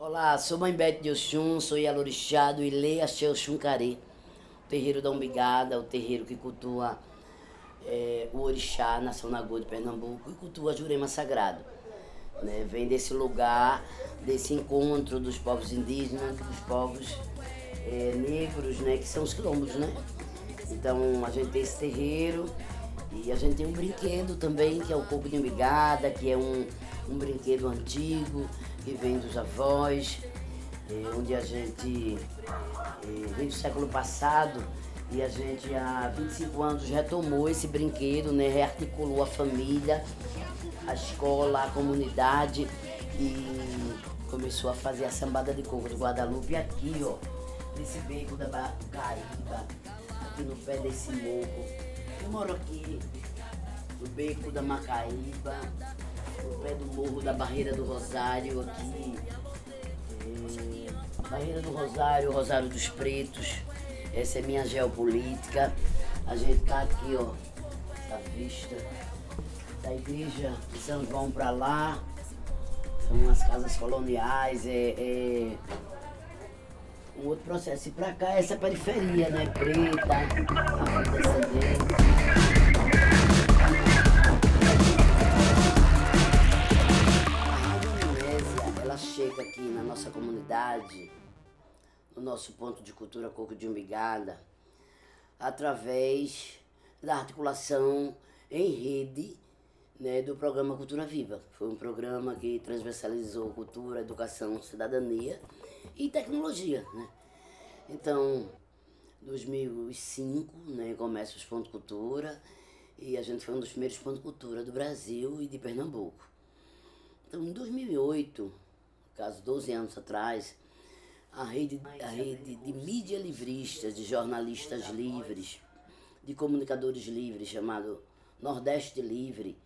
Olá, sou Mãe Bete de Oxum, sou Yalorixá do Ilê Axé Oxum o terreiro da Umbigada, o terreiro que cultua é, o Orixá, Nação Nagô de Pernambuco, e cultua Jurema Sagrado. Né? Vem desse lugar, desse encontro dos povos indígenas, dos povos é, negros, né? que são os quilombos, né? Então a gente tem esse terreiro e a gente tem um brinquedo também, que é o Coco de Umbigada, que é um, um brinquedo antigo, que vem dos avós, eh, onde a gente eh, vem do século passado e a gente há 25 anos retomou esse brinquedo, né, rearticulou a família, a escola, a comunidade e começou a fazer a sambada de coco do Guadalupe aqui, ó, nesse beco da Bacaíba, aqui no pé desse morro. Eu moro aqui no beco da Macaíba, no pé do morro da Barreira do Rosário, aqui. É, Barreira do Rosário, Rosário dos Pretos. Essa é minha geopolítica. A gente tá aqui, ó, essa vista da igreja de São João para lá. São as casas coloniais, é, é um outro processo. E para cá essa periferia, né? Preta, afrodescendente. Aqui na nossa comunidade, no nosso ponto de cultura Coco de Umbigada, através da articulação em rede né, do programa Cultura Viva. Foi um programa que transversalizou cultura, educação, cidadania e tecnologia. Né? Então, 2005, né, começa os Pontos Cultura e a gente foi um dos primeiros Pontos Cultura do Brasil e de Pernambuco. Então, em 2008, caso 12 anos atrás, a rede, a rede de mídia livristas, de jornalistas livres, de comunicadores livres, chamado Nordeste Livre,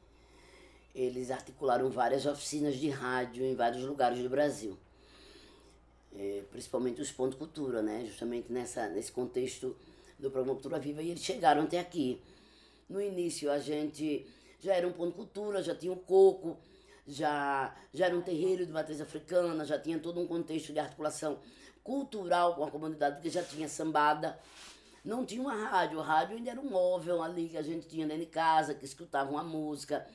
eles articularam várias oficinas de rádio em vários lugares do Brasil. É, principalmente os Pontos Cultura, né? justamente nessa, nesse contexto do programa Cultura Viva, e eles chegaram até aqui. No início a gente já era um ponto cultura, já tinha o coco, já, já era um terreiro de matriz africana, já tinha todo um contexto de articulação cultural com a comunidade, porque já tinha sambada. Não tinha uma rádio, a rádio ainda era um móvel ali que a gente tinha dentro de casa, que escutava uma música,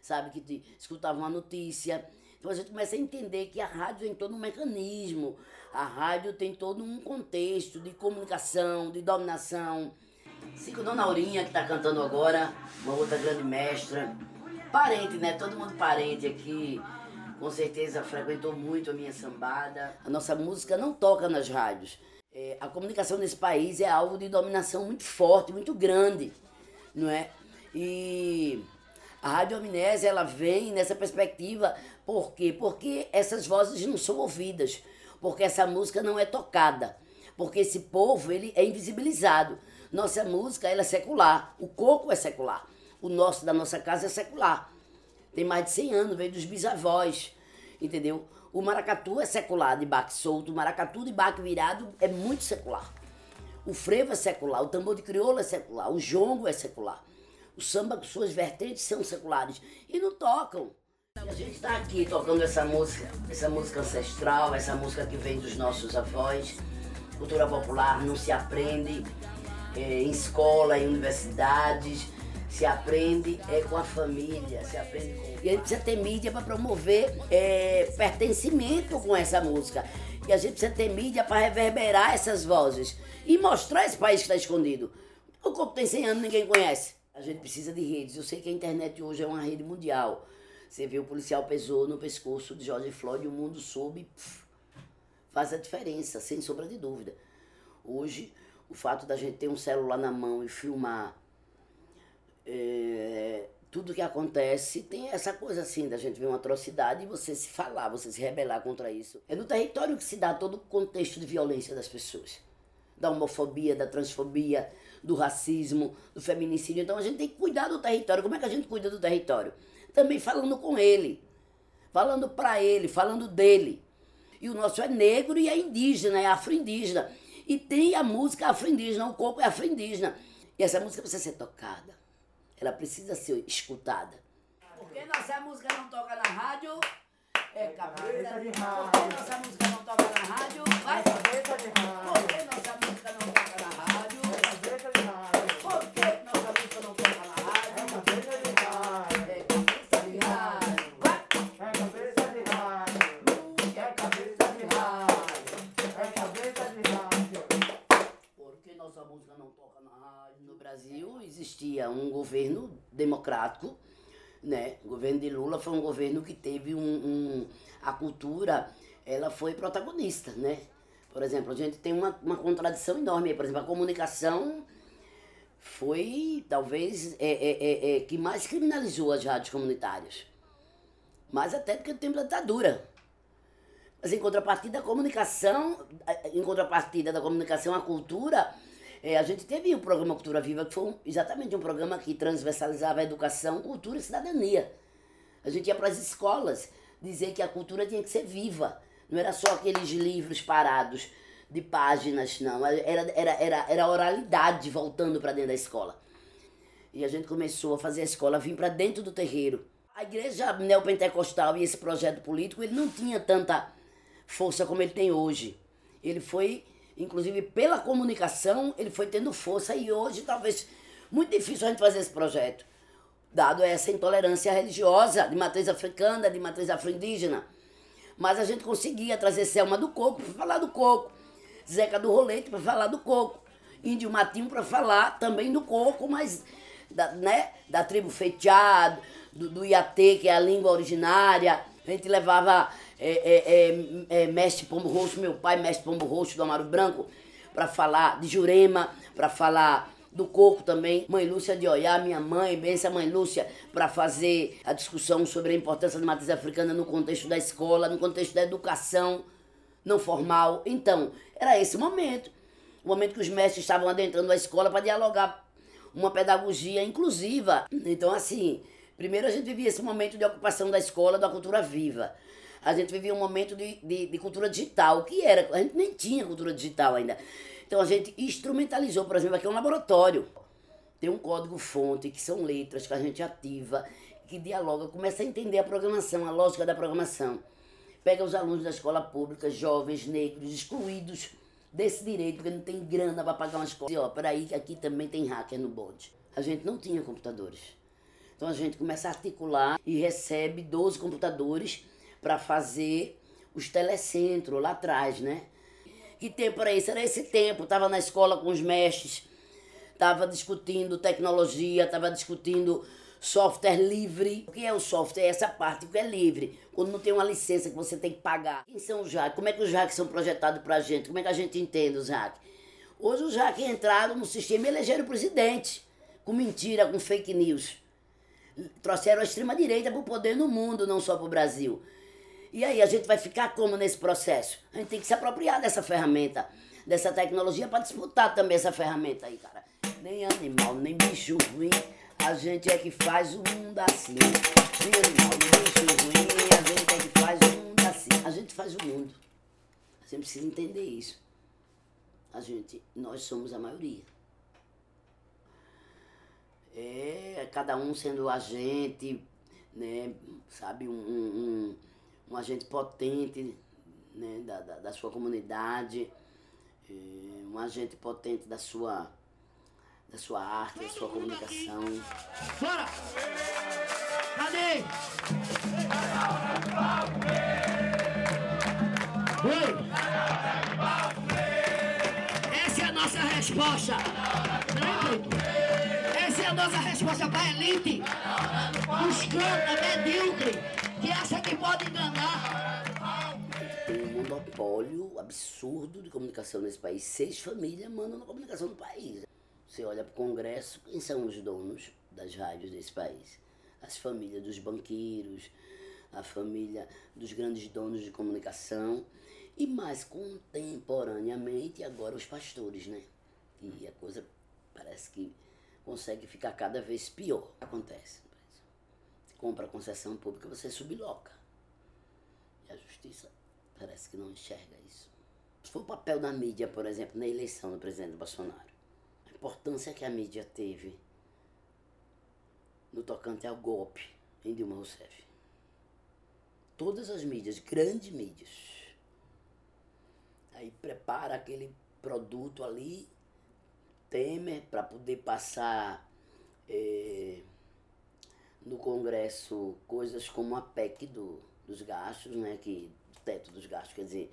sabe, que escutava uma notícia. Então a gente começa a entender que a rádio tem todo um mecanismo, a rádio tem todo um contexto de comunicação, de dominação. Sigo Dona Aurinha, que está cantando agora, uma outra grande mestra parente, né? Todo mundo parente aqui. Com certeza frequentou muito a minha sambada. A nossa música não toca nas rádios. É, a comunicação nesse país é algo de dominação muito forte, muito grande, não é? E a Rádio Amnésia, ela vem nessa perspectiva, por quê? Porque essas vozes não são ouvidas, porque essa música não é tocada, porque esse povo, ele é invisibilizado. Nossa música, ela é secular, o coco é secular o nosso da nossa casa é secular. Tem mais de 100 anos, veio dos bisavós, entendeu? O maracatu é secular, de baque solto. O maracatu de baque virado é muito secular. O frevo é secular, o tambor de crioula é secular, o jongo é secular. O samba com suas vertentes são seculares. E não tocam. A gente está aqui tocando essa música, essa música ancestral, essa música que vem dos nossos avós. Cultura popular não se aprende é, em escola, em universidades se aprende é, com a família, se aprende com... E a gente precisa ter mídia para promover é, pertencimento com essa música. E a gente precisa ter mídia para reverberar essas vozes e mostrar esse país que está escondido. O corpo tem 100 anos, ninguém conhece. A gente precisa de redes. Eu sei que a internet hoje é uma rede mundial. Você vê o policial pesou no pescoço de George Floyd e o mundo soube. Faz a diferença, sem sombra de dúvida. Hoje, o fato da gente ter um celular na mão e filmar é, tudo que acontece tem essa coisa assim, da gente ver uma atrocidade e você se falar, você se rebelar contra isso. É no território que se dá todo o contexto de violência das pessoas. Da homofobia, da transfobia, do racismo, do feminicídio. Então a gente tem que cuidar do território. Como é que a gente cuida do território? Também falando com ele, falando para ele, falando dele. E o nosso é negro e é indígena, é afro-indígena. E tem a música afro-indígena, o corpo é afro-indígena. E essa música precisa ser tocada. Ela precisa ser escutada. Porque nossa música não toca na rádio? É cabeça de rádio. Porque nossa música não na rádio? Vai. É cabeça de Por rádio. que nossa música não existia um governo democrático, né? O governo de Lula foi um governo que teve um, um- a cultura, ela foi protagonista, né? Por exemplo, a gente tem uma, uma contradição enorme. Por exemplo, a comunicação foi talvez é, é, é, é, que mais criminalizou as rádios comunitárias. Mais até do que no tempo da ditadura. Mas em contrapartida, a comunicação, em contrapartida da comunicação, a cultura, eh, a gente teve o programa Cultura Viva, que foi exatamente um programa que transversalizava a educação, cultura e cidadania. A gente ia para as escolas dizer que a cultura tinha que ser viva. Não era só aqueles livros parados de páginas, não. Era, era, era, era oralidade voltando para dentro da escola. E a gente começou a fazer a escola vir para dentro do terreiro. A igreja neopentecostal e esse projeto político, ele não tinha tanta força como ele tem hoje. Ele foi, inclusive pela comunicação, ele foi tendo força e hoje talvez muito difícil a gente fazer esse projeto, dado essa intolerância religiosa de matriz africana, de matriz afro-indígena. Mas a gente conseguia trazer Selma do Coco para falar do coco, Zeca do Rolete para falar do coco, Índio Matinho para falar também do coco, mas da, né, da tribo feiteado, do, do Iatê, que é a língua originária. A gente levava é, é, é, é, Mestre Pombo Roxo, meu pai, Mestre Pombo Roxo do Amaro Branco, para falar de Jurema, para falar do coco também. Mãe Lúcia de Oiá, minha mãe, benção mãe Lúcia, para fazer a discussão sobre a importância da matriz africana no contexto da escola, no contexto da educação não formal. Então, era esse momento. O momento que os mestres estavam adentrando a escola para dialogar uma pedagogia inclusiva. Então, assim, primeiro a gente vivia esse momento de ocupação da escola, da cultura viva. A gente vivia um momento de, de, de cultura digital, que era, a gente nem tinha cultura digital ainda. Então a gente instrumentalizou, por exemplo, aqui é um laboratório. Tem um código-fonte, que são letras que a gente ativa, que dialoga, começa a entender a programação, a lógica da programação. Pega os alunos da escola pública, jovens, negros, excluídos desse direito, porque não tem grana para pagar uma escola. E, ó, peraí, aqui também tem hacker no bonde. A gente não tinha computadores. Então a gente começa a articular e recebe 12 computadores para fazer os telecentros lá atrás, né? Que tempo era esse? Era esse tempo. Estava na escola com os mestres, estava discutindo tecnologia, estava discutindo software livre. O que é o software? É essa parte que é livre. Quando não tem uma licença que você tem que pagar. Quem são os hacks? Como é que os hacks são projetados para a gente? Como é que a gente entende os hacks? Hoje os hacks entraram no sistema e elegeram o presidente. Com mentira, com fake news. Trouxeram a extrema-direita para o poder no mundo, não só para o Brasil. E aí a gente vai ficar como nesse processo? A gente tem que se apropriar dessa ferramenta, dessa tecnologia para disputar também essa ferramenta aí, cara. Nem animal, nem bicho ruim, a gente é que faz o mundo assim. Nem animal, nem bicho ruim, a gente é que faz o mundo assim. A gente faz o mundo. A gente precisa entender isso. A gente, nós somos a maioria. É, cada um sendo agente, né, sabe, um, um, um agente potente né, da, da, da sua comunidade, é, um agente potente da sua, da sua arte, da sua comunicação. Bora! Cadê? Oi! Essa é a nossa resposta. Nossa resposta para a elite. Buscando, medíocre, que acha que pode enganar. Tem um monopólio absurdo de comunicação nesse país. Seis famílias mandam na comunicação do país. Você olha para o Congresso, quem são os donos das rádios desse país? As famílias dos banqueiros, a família dos grandes donos de comunicação e mais contemporaneamente agora os pastores, né? E a coisa parece que consegue ficar cada vez pior. Acontece. Compra concessão pública, você subloca. E a justiça parece que não enxerga isso. Foi o papel da mídia, por exemplo, na eleição do presidente Bolsonaro. A importância que a mídia teve no tocante ao golpe em Dilma Rousseff. Todas as mídias, grandes mídias, Aí prepara aquele produto ali, Temer, para poder passar eh, no Congresso coisas como a PEC do, dos gastos, né? Que, teto dos gastos, quer dizer,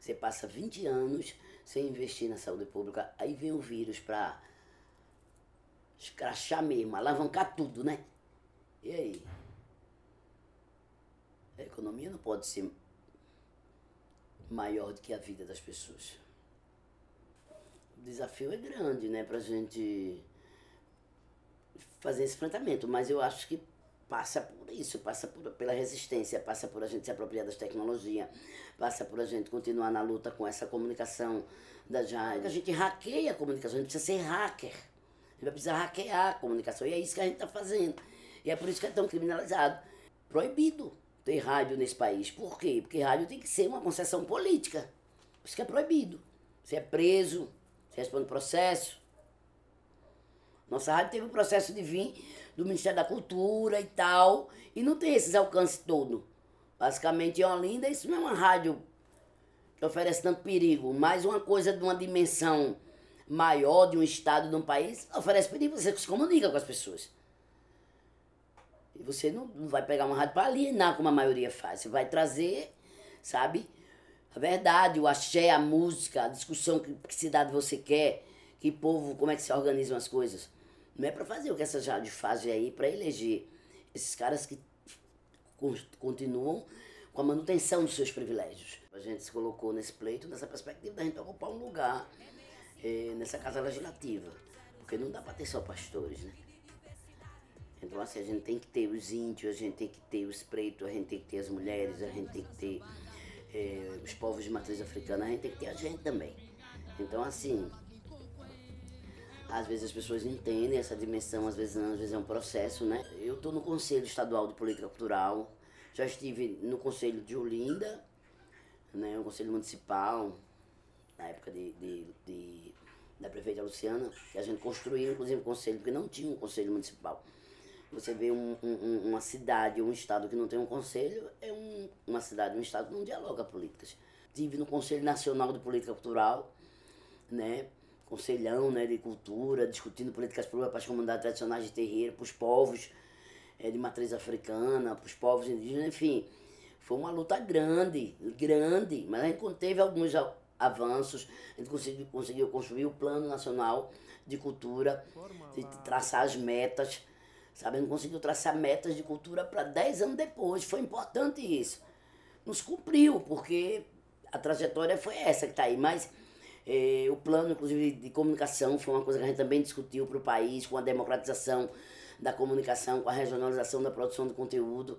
você passa 20 anos sem investir na saúde pública, aí vem o vírus para escrachar mesmo, alavancar tudo, né? E aí? A economia não pode ser maior do que a vida das pessoas. Desafio é grande, né, pra gente fazer esse enfrentamento, mas eu acho que passa por isso, passa por, pela resistência, passa por a gente se apropriar das tecnologias, passa por a gente continuar na luta com essa comunicação da Jade. A gente hackeia a comunicação, a gente precisa ser hacker. A gente vai precisar hackear a comunicação. E é isso que a gente está fazendo. E é por isso que é tão criminalizado. Proibido ter rádio nesse país. Por quê? Porque rádio tem que ser uma concessão política. Por isso que é proibido. Você é preso, você responde processo. Nossa rádio teve um processo de vir do Ministério da Cultura e tal, e não tem esses alcances todo. Basicamente, em Olinda, isso não é uma rádio que oferece tanto perigo, mas uma coisa de uma dimensão maior de um estado, de um país, oferece perigo, você se comunica com as pessoas. E você não, não vai pegar uma rádio para alienar, como a maioria faz. Você vai trazer, sabe, a verdade, o axé, a música, a discussão que, que cidade você quer, que povo, como é que se organizam as coisas. Não é para fazer o que essas rádios fazem aí, para eleger esses caras que continuam com a manutenção dos seus privilégios. A gente se colocou nesse pleito, nessa perspectiva da gente ocupar um lugar eh, nessa casa legislativa. Porque não dá para ter só pastores, né? Então, assim, a gente tem que ter os índios, a gente tem que ter os pretos, a gente tem que ter as mulheres, a gente tem que ter eh, os povos de matriz africana, a gente tem que ter a gente também. Então, assim, às vezes as pessoas entendem essa dimensão, às vezes não, às vezes é um processo, né? Eu estou no Conselho Estadual de Política Cultural, já estive no Conselho de Olinda, né, o Conselho Municipal, na época de, de, de, da prefeita Luciana, que a gente construiu, inclusive, o conselho, porque não tinha um conselho municipal. Você vê um, um, uma cidade, um estado que não tem um conselho, é um, uma cidade, um estado que não dialoga políticas. Estive no Conselho Nacional de Política Cultural, né, conselhão né, de cultura, discutindo políticas públicas para as comunidades tradicionais de terreiro, para os povos é, de matriz africana, para os povos indígenas, enfim. Foi uma luta grande, grande, mas a gente teve alguns avanços, a gente conseguiu, conseguiu construir o Plano Nacional de Cultura, de traçar as metas, sabe? Gente conseguiu traçar metas de cultura para 10 anos depois, foi importante isso. Nos cumpriu, porque a trajetória foi essa que está aí, mas eh, o plano, inclusive, de comunicação foi uma coisa que a gente também discutiu para o país, com a democratização da comunicação, com a regionalização da produção de conteúdo.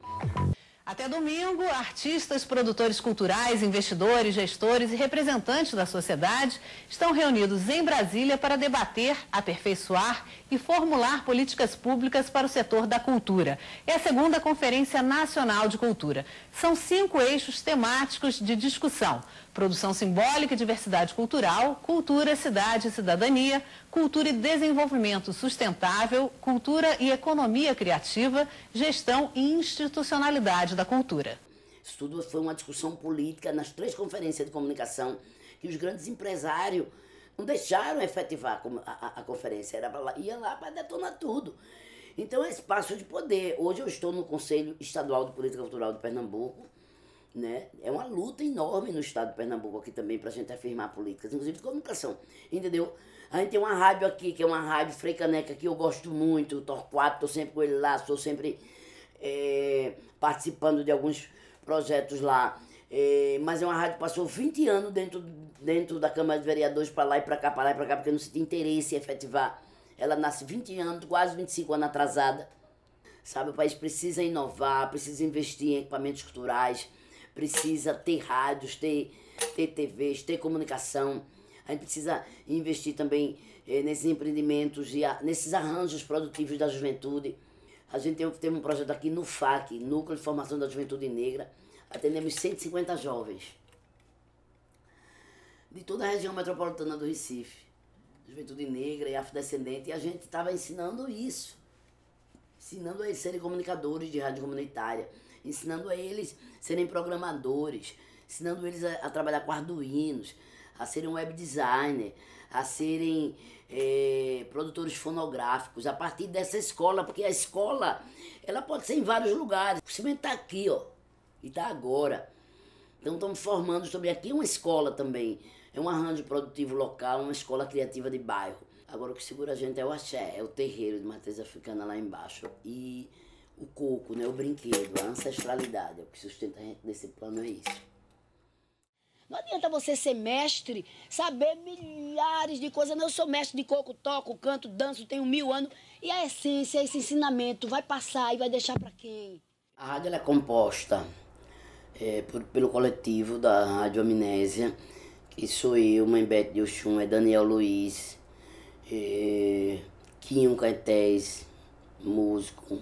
Até domingo, artistas, produtores culturais, investidores, gestores e representantes da sociedade estão reunidos em Brasília para debater, aperfeiçoar e formular políticas públicas para o setor da cultura. É a segunda Conferência Nacional de Cultura. São cinco eixos temáticos de discussão: produção simbólica e diversidade cultural, cultura, cidade e cidadania, cultura e desenvolvimento sustentável, cultura e economia criativa, gestão e institucionalidade da cultura. Isso tudo foi uma discussão política nas três conferências de comunicação que os grandes empresários não deixaram efetivar a, a, a conferência, era lá, ia lá para detonar tudo. Então é espaço de poder. Hoje eu estou no Conselho Estadual de Política Cultural de Pernambuco. Né? É uma luta enorme no estado de Pernambuco aqui também para a gente afirmar políticas, inclusive de comunicação. Entendeu? A gente tem uma rádio aqui, que é uma rádio Freicaneca, que eu gosto muito, Torquato, estou sempre com ele lá, estou sempre é, participando de alguns projetos lá. É, mas é uma rádio que passou 20 anos dentro, dentro da Câmara de Vereadores para lá e para cá, para lá e para cá, porque não se tem interesse em efetivar. Ela nasce 20 anos, quase 25 anos atrasada. Sabe, o país precisa inovar, precisa investir em equipamentos culturais, precisa ter rádios, ter, ter TVs, ter comunicação. A gente precisa investir também eh, nesses empreendimentos e a, nesses arranjos produtivos da juventude. A gente tem um projeto aqui no FAC, Núcleo de Formação da Juventude Negra, atendemos 150 jovens. De toda a região metropolitana do Recife, juventude negra e afrodescendente, e a gente estava ensinando isso, ensinando a eles serem comunicadores de rádio comunitária, ensinando a eles serem programadores, ensinando eles a, a trabalhar com arduinos, a serem web designer, a serem é, produtores fonográficos, a partir dessa escola, porque a escola ela pode ser em vários lugares. O cimento está aqui, ó, e está agora. Então estamos formando sobre aqui uma escola também. É um arranjo produtivo local, uma escola criativa de bairro. Agora o que segura a gente é o axé, é o terreiro de matriz africana lá embaixo. E o coco, né, o brinquedo, a ancestralidade. É o que sustenta a gente nesse plano é isso. Não adianta você ser mestre, saber milhares de coisas. Não, eu sou mestre de coco, toco, canto, danço, tenho mil anos. E a essência, esse ensinamento, vai passar e vai deixar para quem? A rádio é composta é, por, pelo coletivo da Rádio Amnésia, que sou eu, Mãe Bete de Oxum, é Daniel Luiz, é, Quinho Caetés, músico,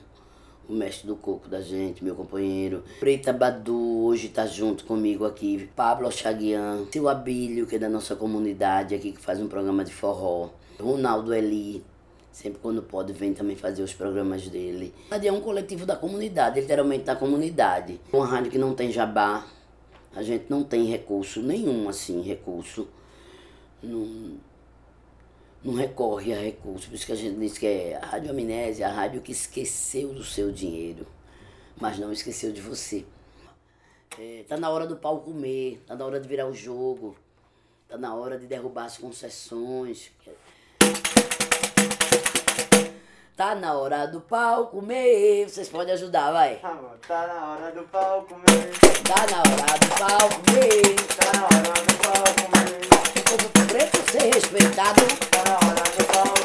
o mestre do coco da gente, meu companheiro. Preta Badu hoje tá junto comigo aqui. Pablo Chaguian, seu Abílio, que é da nossa comunidade aqui, que faz um programa de forró. Ronaldo Eli, sempre quando pode vem também fazer os programas dele. É um coletivo da comunidade, literalmente da comunidade. Uma rádio que não tem jabá, a gente não tem recurso nenhum, assim, recurso. Não, não recorre a recursos. Por isso que a gente diz que é a rádio amnésia, a rádio que esqueceu do seu dinheiro, mas não esqueceu de você. É, tá na hora do pau comer, tá na hora de virar o jogo, tá na hora de derrubar as concessões. Tá na hora do pau comer. Vocês podem ajudar, vai. Tá tá na hora do pau comer. Tá na hora do pau comer. Tá na hora do pau comer. Povo preto ser respeitado. Tá na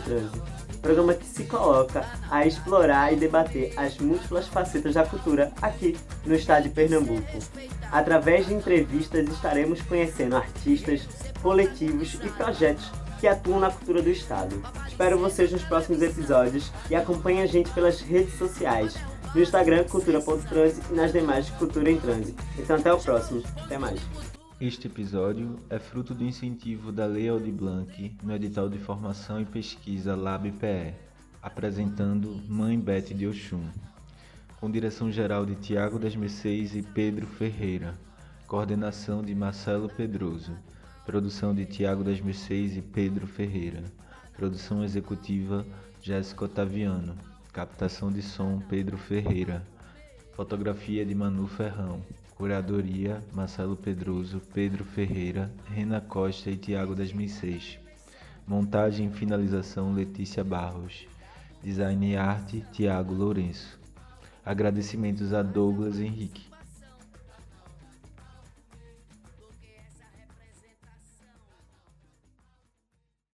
Trânsito, programa que se coloca a explorar e debater as múltiplas facetas da cultura aqui no estado de Pernambuco. Através de entrevistas estaremos conhecendo artistas, coletivos e projetos que atuam na cultura do estado. Espero vocês nos próximos episódios e acompanhe a gente pelas redes sociais, no Instagram cultura.transe e nas demais Cultura em Transe. Então até o próximo, até mais. Este episódio é fruto do incentivo da Lei Aldir Blanc no edital de formação e pesquisa LabPE, apresentando Mãe Bete de Oxum, com direção geral de Tiago das Mercês e Pedro Ferreira, coordenação de Marcelo Pedroso, produção de Tiago das Mercês e Pedro Ferreira, produção executiva Jéssica Otaviano, captação de som Pedro Ferreira, fotografia de Manu Ferrão, curadoria Marcelo Pedroso, Pedro Ferreira, Rena Costa e Tiago das Mercês, montagem e finalização Letícia Barros, design e arte Tiago Lourenço. Agradecimentos a Douglas Henrique.